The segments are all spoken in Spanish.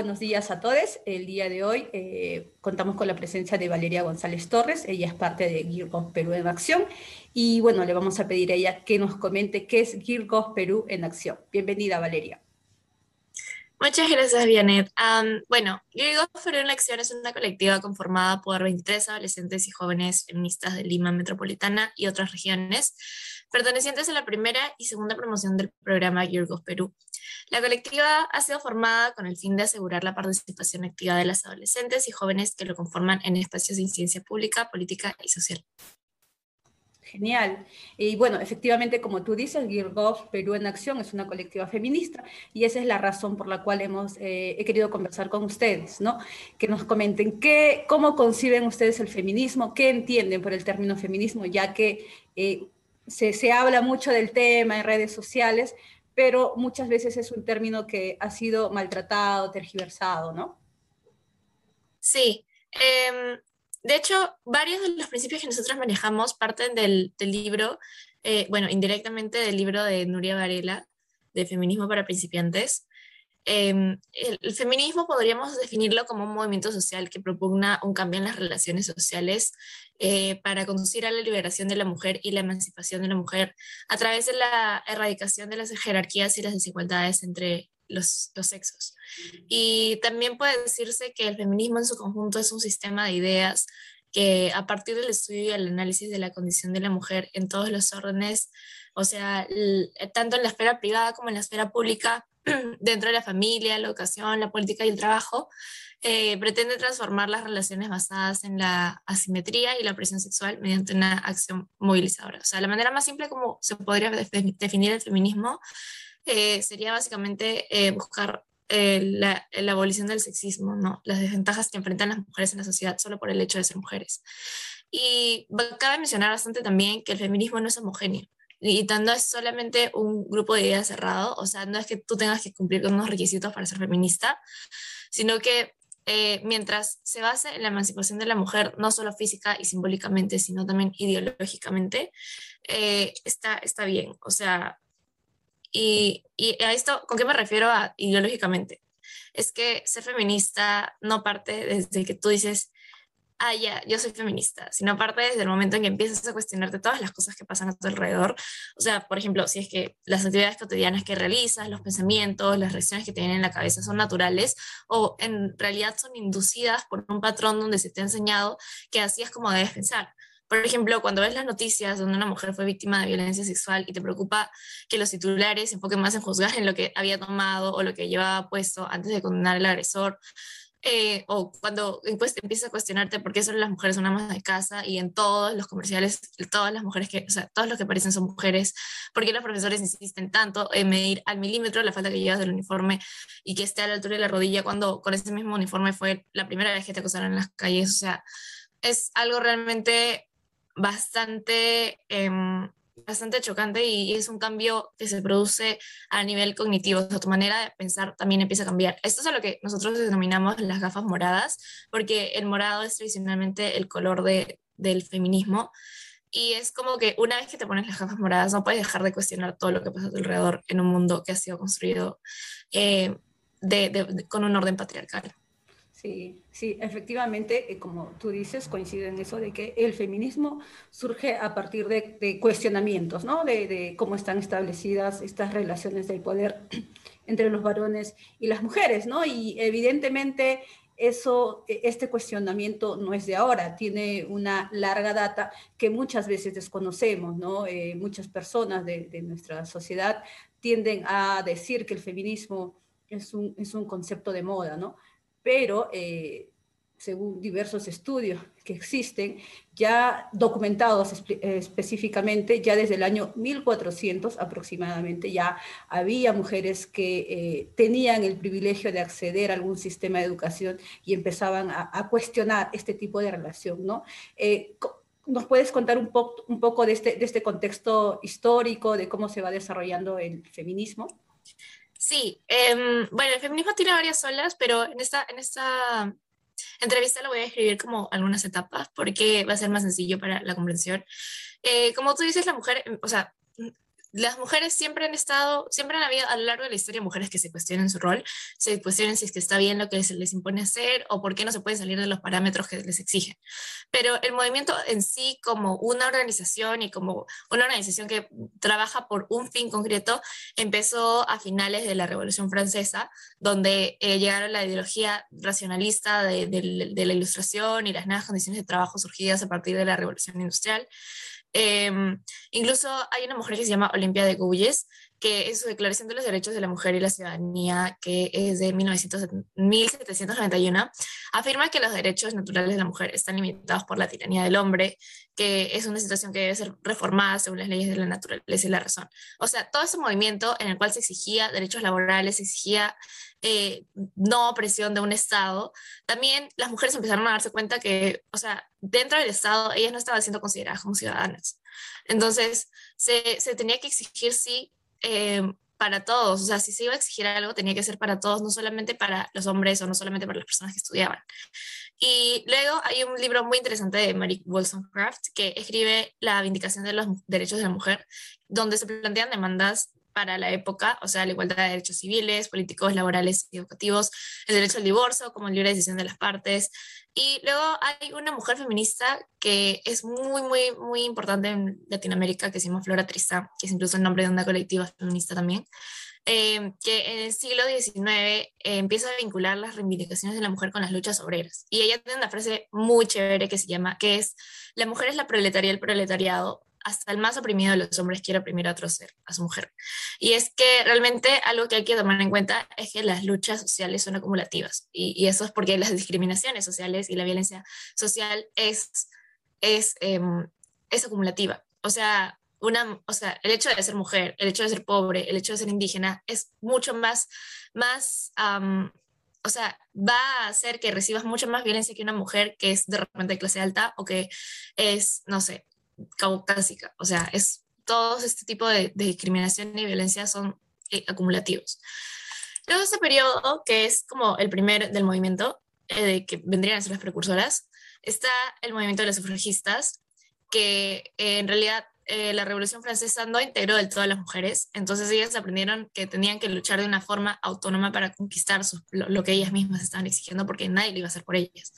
buenos días a todos. El día de hoy eh, contamos con la presencia de Valeria González Torres. Ella es parte de Girgos Perú en Acción. Y bueno, le vamos a pedir a ella que nos comente qué es Girgos Perú en Acción. Bienvenida, Valeria. Muchas gracias, Vianet. bueno, Girgos Perú en Acción es una colectiva conformada por 23 adolescentes y jóvenes feministas de Lima Metropolitana y otras regiones, pertenecientes a la primera y segunda promoción del programa Girgos Perú. La colectiva ha sido formada con el fin de asegurar la participación activa de las adolescentes y jóvenes que lo conforman en espacios de incidencia pública, política y social. Genial. Y bueno, efectivamente, como tú dices, Girgov Perú en Acción es una colectiva feminista y esa es la razón por la cual hemos eh, he querido conversar con ustedes, ¿no? Que nos comenten qué, cómo conciben ustedes el feminismo, qué entienden por el término feminismo, ya que eh, se, se habla mucho del tema en redes sociales, pero muchas veces es un término que ha sido maltratado, tergiversado, ¿no? Sí. Em, de hecho, varios de los principios que nosotros manejamos parten del, libro, eh, bueno, indirectamente del libro de Nuria Varela, de Feminismo para Principiantes. Em, el, feminismo podríamos definirlo como un movimiento social que propugna un cambio en las relaciones sociales eh, para conducir a la liberación de la mujer y la emancipación de la mujer a través de la erradicación de las jerarquías y las desigualdades entre los, los, sexos. Y también puede decirse que el feminismo en su conjunto es un sistema de ideas que a partir del estudio y el análisis de la condición de la mujer en todos los órdenes, o sea, tanto en la esfera privada como en la esfera pública, dentro de la familia, la educación, la política y el trabajo, eh, pretende transformar las relaciones basadas en la asimetría y la opresión sexual mediante una acción movilizadora. O sea, la manera más simple como se podría definir el feminismo eh, sería básicamente eh, buscar la, la, abolición del sexismo, ¿no? las desventajas que enfrentan las mujeres en la sociedad solo por el hecho de ser mujeres. Y cabe mencionar bastante también que el feminismo no es homogéneo y no es solamente un grupo de ideas cerrado, o sea, no es que tú tengas que cumplir con unos requisitos para ser feminista, sino que eh, mientras se base en la emancipación de la mujer, no solo física y simbólicamente, sino también ideológicamente, eh, está, está bien. O sea, y, y a esto, ¿con qué me refiero a ideológicamente? Es que ser feminista no parte desde que tú dices, ah, ya, yo soy feminista, sino aparte desde el momento en que empiezas a cuestionarte todas las cosas que pasan a tu alrededor. O sea, por ejemplo, si es que las actividades cotidianas que realizas, los pensamientos, las reacciones que te vienen en la cabeza son naturales o en realidad son inducidas por un patrón donde se te ha enseñado que así es como debes pensar. Por ejemplo, cuando ves las noticias donde una mujer fue víctima de violencia sexual y te preocupa que los titulares se enfoquen más en juzgar en lo que había tomado o lo que llevaba puesto antes de condenar al agresor, eh, o cuando empiezas a cuestionarte por qué solo las mujeres son amas de casa y en todos los comerciales, todas las mujeres que, o sea, todos los que aparecen son mujeres, por qué los profesores insisten tanto en medir al milímetro la falta que llevas del uniforme y que esté a la altura de la rodilla cuando con ese mismo uniforme fue la primera vez que te acosaron en las calles, o sea, es algo realmente bastante... Em, bastante chocante y es un cambio que se produce a nivel cognitivo. O sea, tu manera de pensar también empieza a cambiar. Esto es lo que nosotros denominamos las gafas moradas, porque el morado es tradicionalmente el color de, del feminismo. Y es como que una vez que te pones las gafas moradas, no puedes dejar de cuestionar todo lo que pasa a tu alrededor en un mundo que ha sido construido eh, con un orden patriarcal. Sí, sí, efectivamente, eh, como tú dices, coincide en eso de que el feminismo surge a partir de, cuestionamientos, ¿no? De, cómo están establecidas estas relaciones del poder entre los varones y las mujeres, ¿no? Y evidentemente eso, e, este cuestionamiento no es de ahora, tiene una larga data que muchas veces desconocemos, ¿no? Eh, muchas personas de, de, nuestra sociedad tienden a decir que el feminismo es un, es un concepto de moda, ¿no? Pero eh, según diversos estudios que existen, ya documentados específicamente, ya desde el año 1400 aproximadamente, ya había mujeres que eh, tenían el privilegio de acceder a algún sistema de educación y empezaban a, cuestionar este tipo de relación, ¿no? Eh, ¿Nos puedes contar un, un poco de este, de este contexto histórico, de cómo se va desarrollando el feminismo? Sí, em, bueno, el feminismo tiene varias olas, pero en esta, en esta entrevista lo voy a escribir como algunas etapas porque va a ser más sencillo para la comprensión. Eh, como tú dices, la mujer, em, o sea, las mujeres siempre han estado, siempre han habido a lo largo de la historia mujeres que se cuestionan su rol, se cuestionan si es que está bien lo que se les impone hacer o por qué no se puede salir de los parámetros que les exigen. Pero el movimiento en sí como una organización y como una organización que trabaja por un fin concreto empezó a finales de la Revolución Francesa, donde eh, llegaron la ideología racionalista de la ilustración y las nuevas condiciones de trabajo surgidas a partir de la Revolución Industrial. Em, incluso hay una mujer que se llama Olimpia de Gouges, que es su Declaración de los Derechos de la Mujer y la Ciudadanía, que es de 1900, 1791, afirma que los derechos naturales de la mujer están limitados por la tiranía del hombre, que es una situación que debe ser reformada según las leyes de la naturaleza y la razón. O sea, todo ese movimiento en el cual se exigía derechos laborales, se exigía eh, no opresión de un Estado, también las mujeres empezaron a darse cuenta que, o sea, dentro del Estado ellas no estaban siendo consideradas como ciudadanas. Entonces, se, se tenía que exigir, sí, eh, para todos, o sea, si se iba a exigir algo, tenía que ser para todos, no solamente para los hombres o no solamente para las personas que estudiaban. Y luego hay un libro muy interesante de Mary Wollstonecraft que escribe la vindicación de los derechos de la mujer, donde se plantean demandas para la época, o sea, la igualdad de derechos civiles, políticos, laborales y educativos, el derecho al divorcio como libre decisión de las partes. Y luego hay una mujer feminista que es muy, muy, muy importante en Latinoamérica, que se llama Flora Tristán, que es incluso el nombre de una colectiva feminista también, eh, que en el siglo XIX eh, empieza a vincular las reivindicaciones de la mujer con las luchas obreras. Y ella tiene una frase muy chévere que se llama, que es, la mujer es la proletaria del proletariado, hasta el más oprimido de los hombres quiere oprimir a otro ser, a su mujer. Y es que realmente algo que hay que tomar en cuenta es que las luchas sociales son acumulativas y, eso es porque las discriminaciones sociales y la violencia social es, es, em, es acumulativa. O sea, una, o sea, el hecho de ser mujer, el hecho de ser pobre, el hecho de ser indígena es mucho más, más o sea, va a hacer que recibas mucho más violencia que una mujer que es de repente de clase alta o que es, no sé, caucásica. O sea, es todo este tipo de, discriminación y violencia son eh, acumulativos. Luego este periodo, que es como el primer del movimiento, eh, que vendrían a ser las precursoras, está el movimiento de los sufragistas, que eh, en realidad la Revolución Francesa no integró del todo a las mujeres, entonces ellas aprendieron que tenían que luchar de una forma autónoma para conquistar lo, que ellas mismas estaban exigiendo, porque nadie lo iba a hacer por ellas.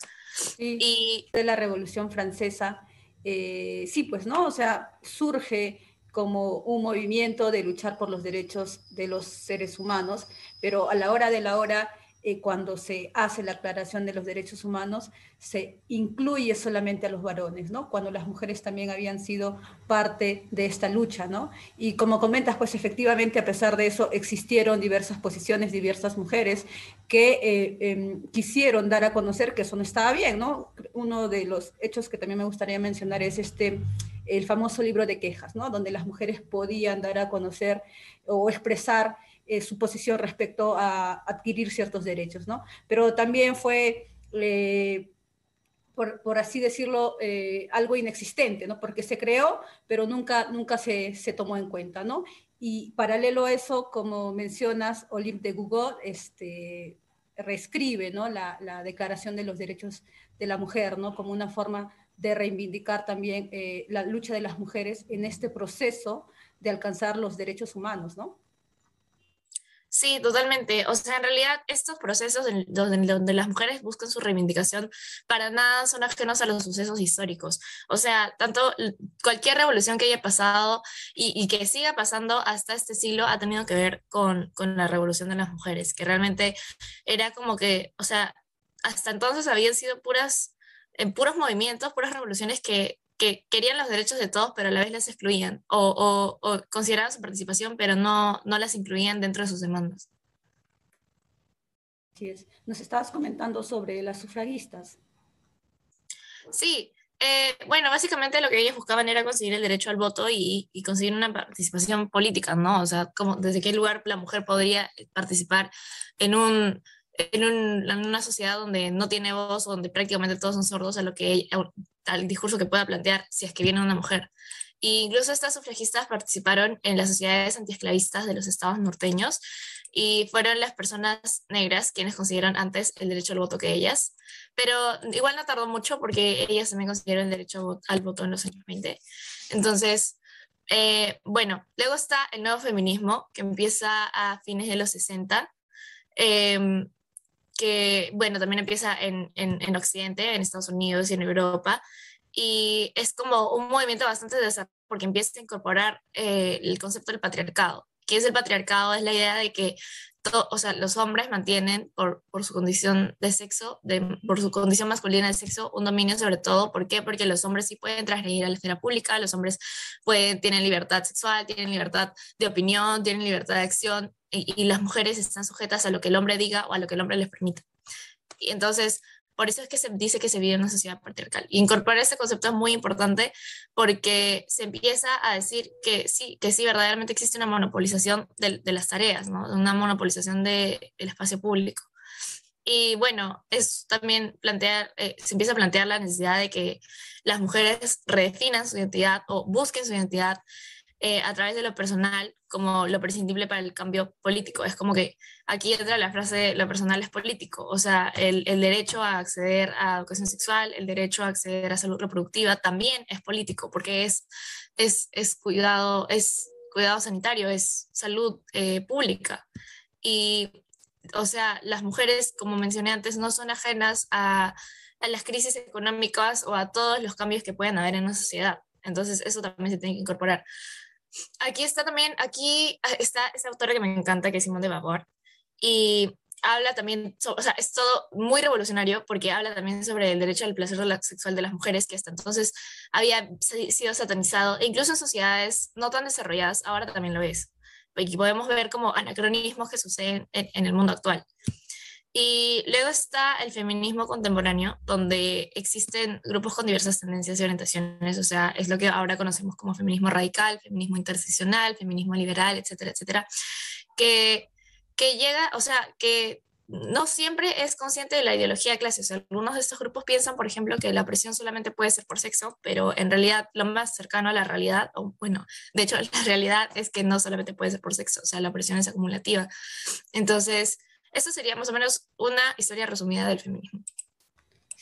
y de la Revolución Francesa eh, sí, pues, ¿no? O sea, surge como un movimiento de luchar por los derechos de los seres humanos, pero a la hora de la hora eh, cuando se hace la aclaración de los derechos humanos, se incluye solamente a los varones, ¿no? Cuando las mujeres también habían sido parte de esta lucha, ¿no? Y como comentas, pues efectivamente, a pesar de eso, existieron diversas posiciones, diversas mujeres que eh, em, quisieron dar a conocer que eso no estaba bien, ¿no? Uno de los hechos que también me gustaría mencionar es este el famoso libro de quejas, ¿no? Donde las mujeres podían dar a conocer o expresar eh, su posición respecto a adquirir ciertos derechos, ¿no? Pero también fue, eh, por, así decirlo, eh, algo inexistente, ¿no? Porque se creó, pero nunca, nunca se, se, tomó en cuenta, ¿no? Y paralelo a eso, como mencionas, Olympe de Google este, reescribe, ¿no? La, la, Declaración de los Derechos de la Mujer, ¿no? Como una forma de reivindicar también la lucha de las mujeres en este proceso de alcanzar los derechos humanos, ¿no? Sí, totalmente. O sea, en realidad estos procesos donde, donde, las mujeres buscan su reivindicación para nada son ajenos a los sucesos históricos. O sea, tanto cualquier revolución que haya pasado y, y que siga pasando hasta este siglo ha tenido que ver con, con, la revolución de las mujeres, que realmente era como que, o sea, hasta entonces habían sido puras, en puros movimientos, puras revoluciones que que querían los derechos de todos, pero a la vez las excluían, o, consideraban su participación, pero no, no las incluían dentro de sus demandas. Así es. Nos estabas comentando sobre las sufragistas. Sí, eh, bueno, básicamente lo que ellos buscaban era conseguir el derecho al voto y, y, conseguir una participación política, ¿no? O sea, como, desde qué lugar la mujer podría participar en un, en, una sociedad donde no tiene voz, donde prácticamente todos son sordos a lo que al discurso que pueda plantear si es que viene una mujer. E incluso estas sufragistas participaron en las sociedades antiesclavistas de los estados norteños y fueron las personas negras quienes consiguieron antes el derecho al voto que ellas, pero igual no tardó mucho porque ellas también consiguieron el derecho al voto en los años 20. Entonces, Eh, bueno, luego está el nuevo feminismo, que empieza a fines de los 60, em, que, bueno, también empieza en, en, Occidente, en Estados Unidos y en Europa, y es como un movimiento bastante desarrollado porque empieza a incorporar eh, el concepto del patriarcado. ¿Qué es el patriarcado? Es la idea de que o sea, los hombres mantienen por, su condición de sexo, de, por su condición masculina de sexo, un dominio sobre todo. ¿Por qué? Porque los hombres sí pueden transgredir a la esfera pública, los hombres tienen libertad sexual, tienen libertad de opinión, tienen libertad de acción, y, y las mujeres están sujetas a lo que el hombre diga o a lo que el hombre les permita. Y entonces, por eso es que se dice que se vive en una sociedad patriarcal. incorporar este concepto es muy importante porque se empieza a decir que sí, que sí, verdaderamente existe una monopolización de, las tareas, ¿no? una monopolización del espacio público. Y bueno, es también plantear, eh, se empieza a plantear la necesidad de que las mujeres redefinan su identidad o busquen su identidad eh, a través de lo personal como lo prescindible para el cambio político. Es como que aquí entra la frase lo personal es político, o sea, el, el, derecho a acceder a educación sexual, el derecho a acceder a salud reproductiva también es político, porque es, es, es cuidado, es cuidado sanitario, es salud eh, pública. Y, o sea, las mujeres, como mencioné antes, no son ajenas a, a las crisis económicas o a todos los cambios que pueden haber en una sociedad. Entonces, eso también se tiene que incorporar. Aquí está también, aquí ah, está esa autora que me encanta, que es Simone de Beauvoir, y habla también, o sea, es todo muy revolucionario porque habla también sobre el derecho al placer sexual de las mujeres, que hasta entonces había sido satanizado, e incluso en sociedades no tan desarrolladas, ahora también lo es. Y podemos ver como anacronismos que suceden en el mundo actual. Y luego está el feminismo contemporáneo, donde existen grupos con diversas tendencias y orientaciones, o sea, es lo que ahora conocemos como feminismo radical, feminismo interseccional, feminismo liberal, etcétera, etcétera, que, que llega, o sea, que no siempre es consciente de la ideología de clase. Algunos de estos grupos piensan, por ejemplo, que la opresión solamente puede ser por sexo, pero en realidad lo más cercano a la realidad, o bueno, de hecho la realidad es que no solamente puede ser por sexo, o sea, la opresión es acumulativa. Entonces, eso sería más o menos una historia resumida del feminismo.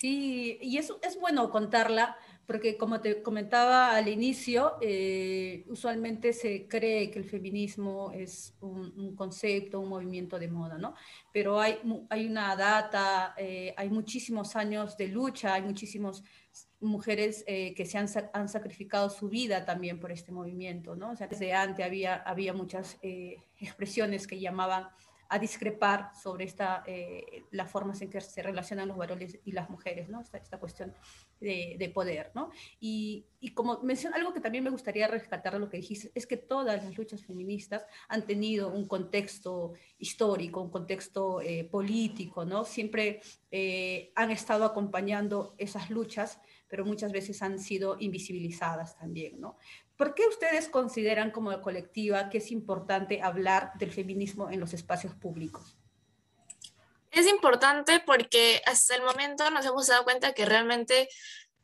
Sí, y eso es bueno contarla, porque como te comentaba al inicio, eh, usualmente se cree que el feminismo es un, concepto, un movimiento de moda, ¿no? Pero hay, hay una data, eh, hay muchísimos años de lucha, hay muchísimas mujeres eh, que se han, han, sacrificado su vida también por este movimiento, ¿no? O sea, desde antes había, había muchas expresiones que llamaban a discrepar sobre esta, eh, las formas en que se relacionan los varones y las mujeres, ¿no? esta, esta cuestión de, de, poder. ¿no? Y, y como menciona, algo que también me gustaría rescatar de lo que dijiste, es que todas las luchas feministas han tenido un contexto histórico, un contexto eh, político, ¿no? siempre eh, han estado acompañando esas luchas, pero muchas veces han sido invisibilizadas también. ¿no? ¿Por qué ustedes consideran como colectiva que es importante hablar del feminismo en los espacios públicos? Es importante porque hasta el momento nos hemos dado cuenta que realmente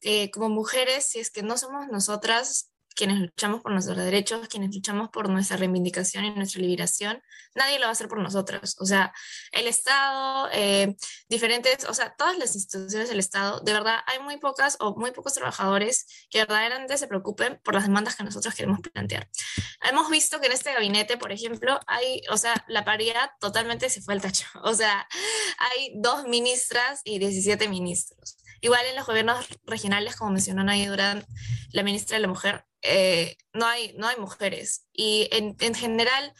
eh, como mujeres, si es que no somos nosotras quienes luchamos por nuestros derechos, quienes luchamos por nuestra reivindicación y nuestra liberación, nadie lo va a hacer por nosotros. O sea, el Estado, eh, diferentes, o sea, todas las instituciones del Estado, de verdad, hay muy pocas o muy pocos trabajadores que verdaderamente se preocupen por las demandas que nosotros queremos plantear. Hemos visto que en este gabinete, por ejemplo, hay, o sea, la paridad totalmente se fue al tacho. O sea, hay dos ministras y 17 ministros. Igual en los gobiernos regionales, como mencionó Nay Durán, la ministra de la Mujer, eh, no, hay, no hay mujeres. Y en, en, general,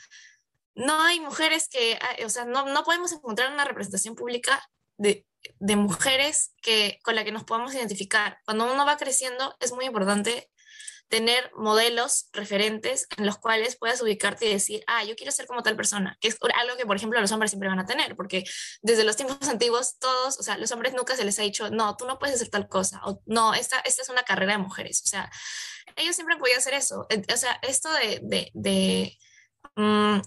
no hay mujeres que, o sea, no, no podemos encontrar una representación pública de, de, mujeres que, con la que nos podamos identificar. Cuando uno va creciendo, es muy importante tener modelos referentes en los cuales puedas ubicarte y decir, ah, yo quiero ser como tal persona, que es algo que, por ejemplo, los hombres siempre van a tener, porque desde los tiempos antiguos, todos, o sea, los hombres nunca se les ha dicho, no, tú no puedes hacer tal cosa, o no, esta, esta es una carrera de mujeres, o sea, ellos siempre podido hacer eso, o sea, esto de, de, de mm,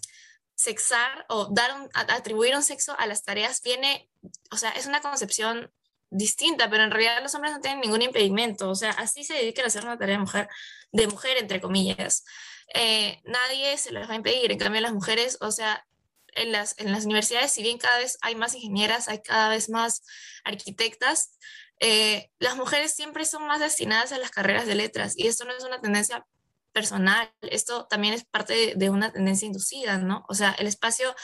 sexar o dar un, atribuir un sexo a las tareas viene, o sea, es una concepción distinta, pero en realidad los hombres no tienen ningún impedimento, o sea, así se dedican a hacer una tarea de mujer, de mujer entre comillas. Eh, nadie se les va a impedir, en cambio las mujeres, o sea, en las, en las universidades, si bien cada vez hay más ingenieras, hay cada vez más arquitectas, eh, las mujeres siempre son más destinadas a las carreras de letras y esto no es una tendencia personal, esto también es parte de, una tendencia inducida, ¿no? O sea, el espacio,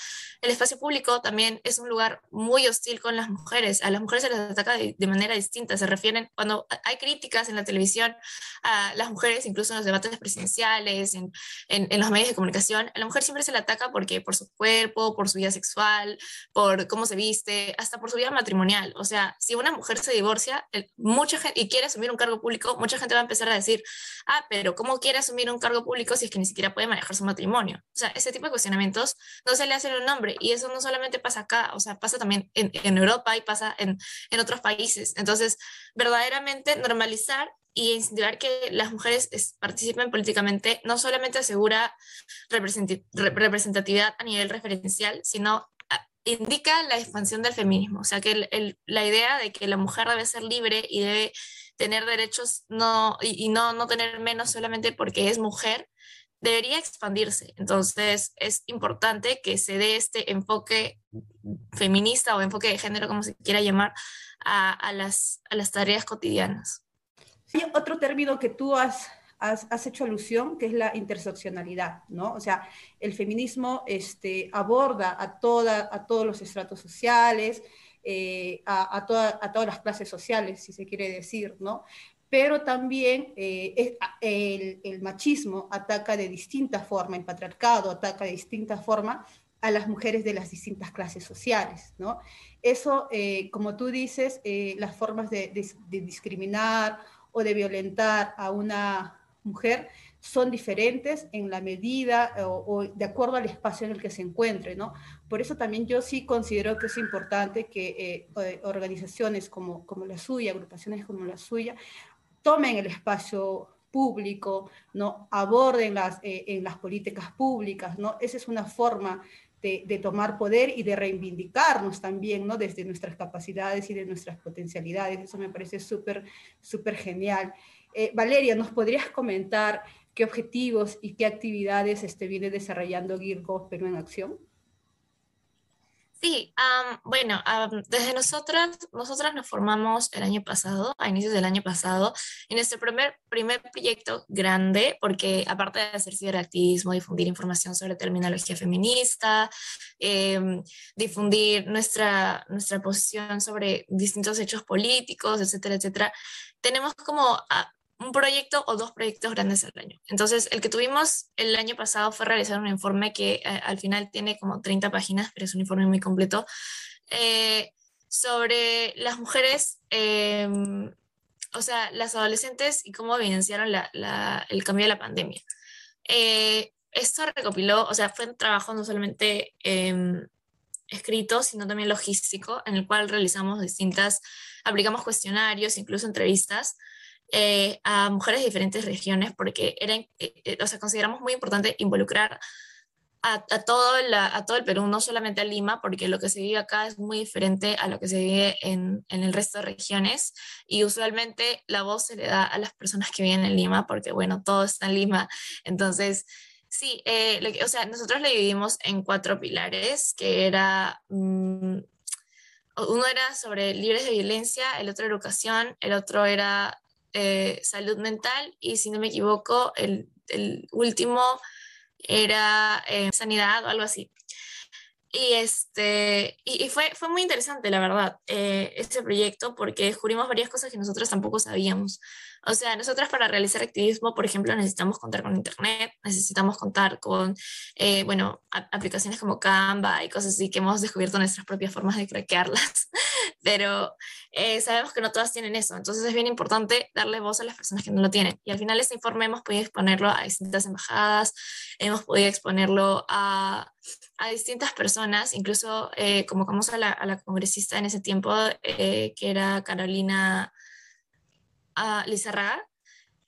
el espacio público también es un lugar muy hostil con las mujeres, a las mujeres se les ataca de, manera distinta, se refieren, cuando hay críticas en la televisión a las mujeres, incluso en los debates presidenciales, en, en, los medios de comunicación, a la mujer siempre se le ataca porque por su cuerpo, por su vida sexual, por cómo se viste, hasta por su vida matrimonial, o sea, si una mujer se divorcia, mucha gente, y quiere asumir un cargo público, mucha gente va a empezar a decir, ah, pero ¿cómo quiere asumir un cargo público si es que ni siquiera puede manejar su matrimonio. O sea, ese tipo de cuestionamientos no se le hacen un nombre y eso no solamente pasa acá, o sea, pasa también en, en Europa y pasa en, en otros países. Entonces, verdaderamente normalizar y incentivar que las mujeres participen políticamente no solamente asegura representatividad a nivel referencial, sino ah, indica la expansión del feminismo, o sea que el, la idea de que la mujer debe ser libre y debe tener derechos no, y, no, no tener menos solamente porque es mujer, debería expandirse. Entonces es importante que se dé este enfoque feminista o enfoque de género, como se quiera llamar, a, a, las, a las tareas cotidianas. Hay otro término que tú has, has, has, hecho alusión, que es la interseccionalidad, ¿no? O sea, el feminismo este, aborda a, toda, a todos los estratos sociales, eh, a, a, todas las clases sociales, si se quiere decir, ¿no? Pero también eh, el, machismo ataca de distinta forma, el patriarcado ataca de distinta forma a las mujeres de las distintas clases sociales, ¿no? Eso, eh, como tú dices, las formas de discriminar o de violentar a una mujer son diferentes en la medida o, de acuerdo al espacio en el que se encuentre, ¿no? Por eso también yo sí considero que es importante que eh, eh, organizaciones como, como la suya, agrupaciones como la suya, tomen el espacio público, ¿no? aborden las, eh, en las políticas públicas, ¿no? Esa es una forma de, de, tomar poder y de reivindicarnos también, ¿no? Desde nuestras capacidades y de nuestras potencialidades. Eso me parece súper, súper genial. Valeria, ¿nos podrías comentar qué objetivos y qué actividades este, viene desarrollando Girgo Perú en Acción? Sí, bueno, desde nosotras, nosotras nos formamos el año pasado, a inicios del año pasado, en nuestro primer, primer proyecto grande, porque aparte de hacer ciberactivismo, difundir información sobre terminología feminista, em, difundir nuestra, nuestra posición sobre distintos hechos políticos, etcétera, etcétera, tenemos como un proyecto o dos proyectos grandes al año. Entonces, el que tuvimos el año pasado fue realizar un informe que eh, al final tiene como 30 páginas, pero es un informe muy completo, eh, sobre las mujeres, em, o sea, las adolescentes y cómo evidenciaron el cambio de la pandemia. Eh, esto recopiló, o sea, fue un trabajo no solamente em, escrito, sino también logístico, en el cual realizamos distintas, aplicamos cuestionarios, incluso entrevistas, eh, a mujeres de diferentes regiones porque eran, eh, eh, o sea, consideramos muy importante involucrar a, todo la, a todo el Perú, no solamente a Lima, porque lo que se vive acá es muy diferente a lo que se vive en, en el resto de regiones y usualmente la voz se le da a las personas que viven en Lima porque, bueno, todo está en Lima. Entonces, sí, o sea, nosotros le dividimos en cuatro pilares, que era... Mm, uno era sobre libres de violencia, el otro educación, el otro era eh, salud mental y si no me equivoco, el, último era eh, sanidad o algo así. Y, este, y, fue, fue muy interesante, la verdad, eh, este proyecto, porque descubrimos varias cosas que nosotros tampoco sabíamos. O sea, nosotras para realizar activismo, por ejemplo, necesitamos contar con Internet, necesitamos contar con, eh, bueno, aplicaciones como Canva y cosas así que hemos descubierto nuestras propias formas de craquearlas, pero eh, sabemos que no todas tienen eso. Entonces es bien importante darle voz a las personas que no lo tienen. Y al final este informe hemos podido exponerlo a distintas embajadas, hemos podido exponerlo a, a distintas personas, incluso eh, convocamos a la, a la, congresista en ese tiempo, eh, que era Carolina uh, Lizarraga,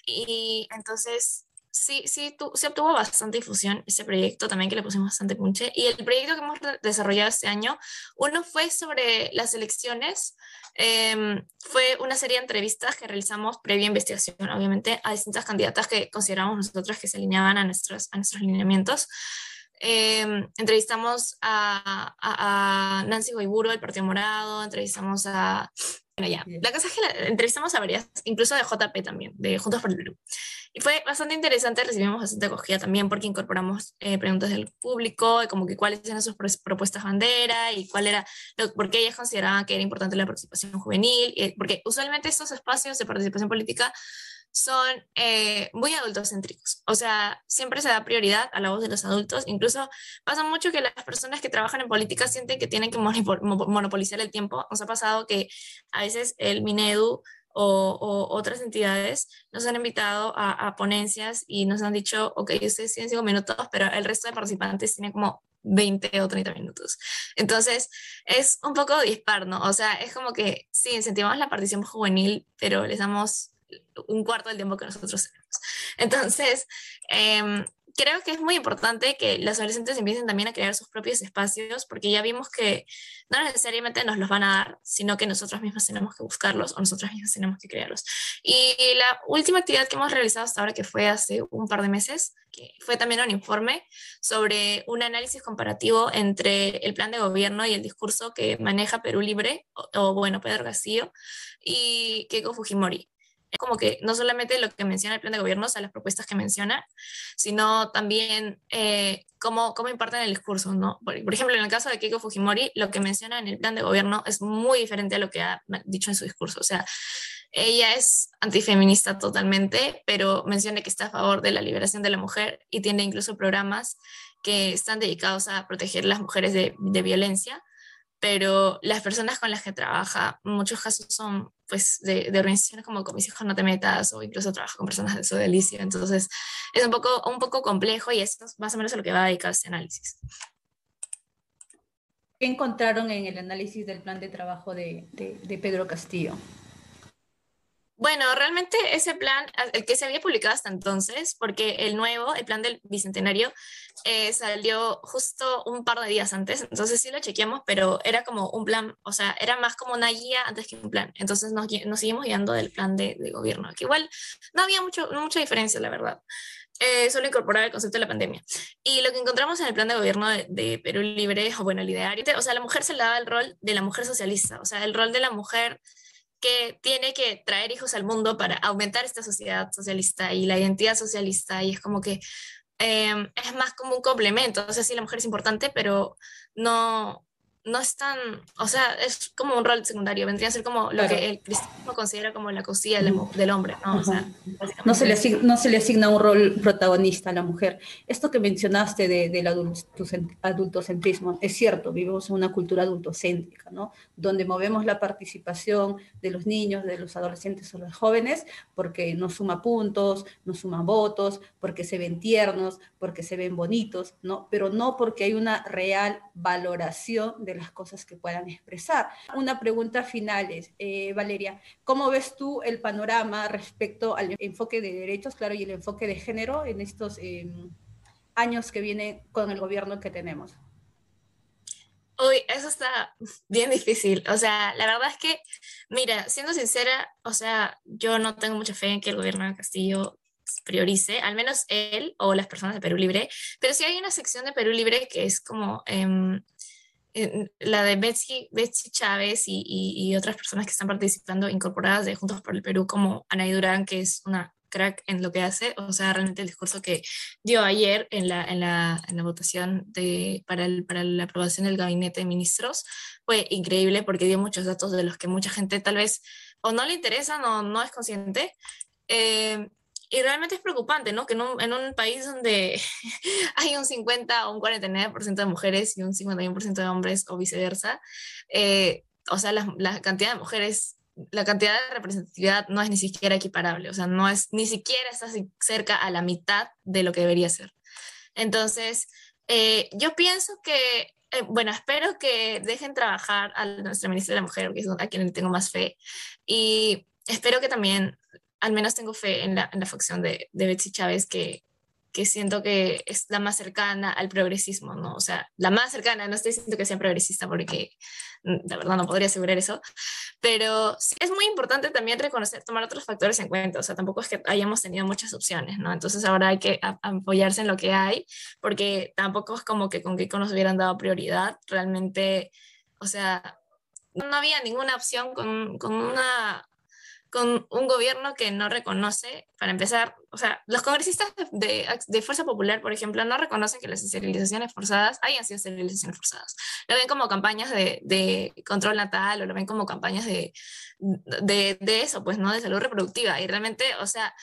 y entonces sí, sí, tu, sí obtuvo bastante difusión ese proyecto también que le pusimos bastante punche. Y el proyecto que hemos desarrollado este año, uno fue sobre las elecciones, eh, fue una serie de entrevistas que realizamos previa investigación, obviamente, a distintas candidatas que consideramos nosotros que se alineaban a nuestros, a nuestros lineamientos. Eh, entrevistamos a, a, a, Nancy Goiburo del Partido Morado, entrevistamos a Bueno, ya. La cosa es que entrevistamos a varias, incluso de JP también, de Juntos por el Perú. Y fue bastante interesante, recibimos bastante acogida también porque incorporamos eh, preguntas del público, como que cuáles eran sus propuestas bandera y cuál era, por qué ellas consideraban que era importante la participación juvenil, eh, porque usualmente estos espacios de participación política son eh, muy adultocéntricos. O sea, siempre se da prioridad a la voz de los adultos. Incluso pasa mucho que las personas que trabajan en política sienten que tienen que monopolizar el tiempo. Nos ha pasado que a veces el Minedu o, otras entidades nos han invitado a, ponencias y nos han dicho, ok, ustedes tienen cinco minutos, pero el resto de participantes tienen como 20 o 30 minutos. Entonces, es un poco dispar, ¿no? O sea, es como que sí, incentivamos la participación juvenil, pero les damos un cuarto del tiempo que nosotros tenemos. Entonces, eh, creo que es muy importante que las adolescentes empiecen también a crear sus propios espacios, porque ya vimos que no necesariamente nos los van a dar, sino que nosotros mismos tenemos que buscarlos o nosotros mismos tenemos que crearlos. Y la última actividad que hemos realizado hasta ahora, que fue hace un par de meses, fue también un informe sobre un análisis comparativo entre el plan de gobierno y el discurso que maneja Perú Libre, o, o bueno, Pedro Castillo, y Keiko Fujimori como que no solamente lo que menciona el plan de gobierno, o sea, las propuestas que menciona, sino también eh, cómo, cómo imparten el discurso, ¿no? Por, ejemplo, en el caso de Keiko Fujimori, lo que menciona en el plan de gobierno es muy diferente a lo que ha dicho en su discurso, o sea, ella es antifeminista totalmente, pero menciona que está a favor de la liberación de la mujer y tiene incluso programas que están dedicados a proteger las mujeres de, de violencia pero las personas con las que trabaja, muchos casos son pues de, organizaciones como Con mis hijos no te metas o incluso trabaja con personas de su delicia, entonces es un poco, un poco complejo y eso es más o menos a lo que va a dedicar este análisis. ¿Qué encontraron en el análisis del plan de trabajo de, de, de Pedro Castillo? Bueno, realmente ese plan, el que se había publicado hasta entonces, porque el nuevo, el plan del Bicentenario, eh, salió justo un par de días antes, entonces sí lo chequeamos, pero era como un plan, o sea, era más como una guía antes que un plan, entonces nos, nos seguimos guiando del plan de, de, gobierno, que igual no había mucho, mucha diferencia, la verdad. Eh, solo incorporar el concepto de la pandemia. Y lo que encontramos en el plan de gobierno de, de Perú Libre, o bueno, el ideario, o sea, la mujer se le daba el rol de la mujer socialista, o sea, el rol de la mujer que tiene que traer hijos al mundo para aumentar esta sociedad socialista y la identidad socialista y es como que eh, es más como un complemento, o sea, sí la mujer es importante, pero no, no es tan, o sea, es como un rol secundario, vendría a ser como lo que el cristianismo considera como la costilla del, del hombre, ¿no? O sea, no, se le asigna, no se le asigna un rol protagonista a la mujer. Esto que mencionaste de, del adultocentrismo, es cierto, vivimos en una cultura adultocéntrica, ¿no? Donde movemos la participación de los niños, de los adolescentes o los jóvenes, porque nos suma puntos, nos suma votos, porque se ven tiernos, porque se ven bonitos, ¿no? Pero no porque hay una real valoración de las cosas que puedan expresar. Una pregunta final es, eh, Valeria, ¿cómo ves tú el panorama respecto al enfoque de derechos, claro, y el enfoque de género en estos eh, años que vienen con el gobierno que tenemos? Uy, eso está bien difícil. O sea, la verdad es que, mira, siendo sincera, o sea, yo no tengo mucha fe en que el gobierno de Castillo priorice, al menos él o las personas de Perú Libre, pero sí hay una sección de Perú Libre que es como eh, la de Betsy, Betsy Chávez y, y, otras personas que están participando incorporadas de Juntos por el Perú, como Ana Durán, que es una crack en lo que hace, o sea, realmente el discurso que dio ayer en la, en la, en la votación de, para, el, para la aprobación del gabinete de ministros fue increíble porque dio muchos datos de los que mucha gente tal vez o no le interesa o no es consciente. Eh, y realmente es preocupante, ¿no? Que en un, en un país donde hay un 50 o un 49% de mujeres y un 51% de hombres o viceversa, eh, o sea, la, la, cantidad de mujeres, la cantidad de representatividad no es ni siquiera equiparable, o sea, no es, ni siquiera está cerca a la mitad de lo que debería ser. Entonces, eh, yo pienso que, eh, bueno, espero que dejen trabajar a nuestra ministra de la Mujer, que es a quien tengo más fe, y espero que también al menos tengo fe en la, en la facción de, de Betsy Chávez que, que siento que es la más cercana al progresismo, ¿no? O sea, la más cercana, no estoy diciendo que sea progresista porque mm, la verdad no podría asegurar eso, pero es muy importante también reconocer, tomar otros factores en cuenta, o sea, tampoco es que hayamos tenido muchas opciones, ¿no? Entonces ahora hay que apoyarse en lo que hay, porque tampoco es como que con que nos hubieran dado prioridad, realmente, o sea, no había ninguna opción con, con una con un gobierno que no reconoce, para empezar, o sea, los congresistas de, de, Fuerza Popular, por ejemplo, no reconocen que las esterilizaciones forzadas hayan sido esterilizaciones forzadas. Lo ven como campañas de, de control natal o lo ven como campañas de, de, de, eso, pues, ¿no? De salud reproductiva. Y realmente, o sea,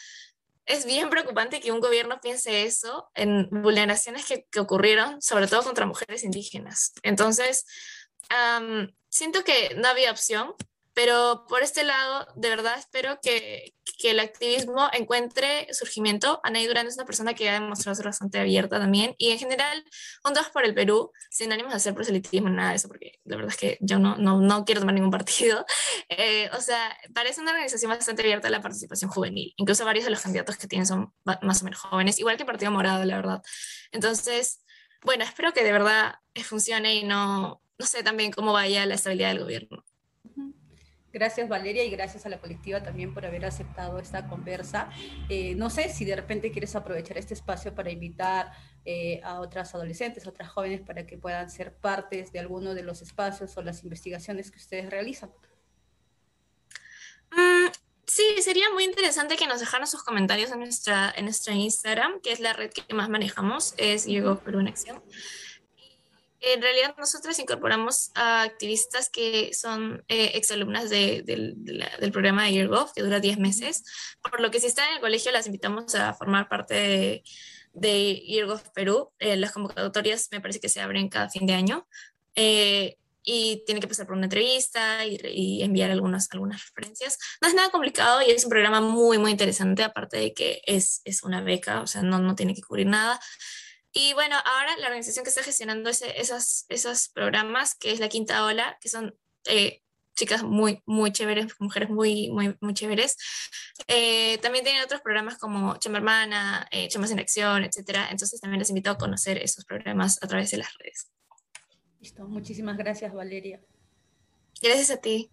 es bien preocupante que un gobierno piense eso en vulneraciones que, que ocurrieron, sobre todo contra mujeres indígenas. Entonces, siento que no había opción pero por este lado, de verdad espero que, que el activismo encuentre surgimiento. Anaí Durán es una persona que ha demostrado ser bastante abierta también. Y en general, Juntos por el Perú, sin ánimos de hacer proselitismo, nada de eso, porque la verdad es que yo no, no, no quiero tomar ningún partido. Eh, o sea, parece una organización bastante abierta a la participación juvenil. Incluso varios de los candidatos que tienen son más o menos jóvenes, igual que el Partido Morado, la verdad. Entonces, bueno, espero que de verdad funcione y no, no sé también cómo vaya la estabilidad del gobierno. Gracias Valeria y gracias a la colectiva también por haber aceptado esta conversa. Eh, no sé si de repente quieres aprovechar este espacio para invitar eh, a otras adolescentes, a otras jóvenes para que puedan ser partes de alguno de los espacios o las investigaciones que ustedes realizan. Mm, sí, sería muy interesante que nos dejaran sus comentarios en nuestra, en nuestra Instagram, que es la red que más manejamos, es Llegó Perú en Acción en realidad nosotros incorporamos a activistas que son eh, exalumnas de, del programa de YearGov, que dura 10 meses, por lo que si están en el colegio las invitamos a formar parte de, de YearGov Perú. Eh, las convocatorias me parece que se abren cada fin de año. Eh, y tienen que pasar por una entrevista y, y, enviar algunas, algunas referencias. No es nada complicado y es un programa muy, muy interesante, aparte de que es, es una beca, o sea, no, no tiene que cubrir nada. Y bueno, ahora la organización que está gestionando ese, esos, esos programas, que es la Quinta Ola, que son eh, chicas muy, muy chéveres, mujeres muy, muy, muy chéveres. Eh, también tienen otros programas como Chama Hermana, eh, Chamas en Acción, etc. Entonces también les invito a conocer esos programas a través de las redes. Listo, muchísimas gracias Valeria. Gracias a ti.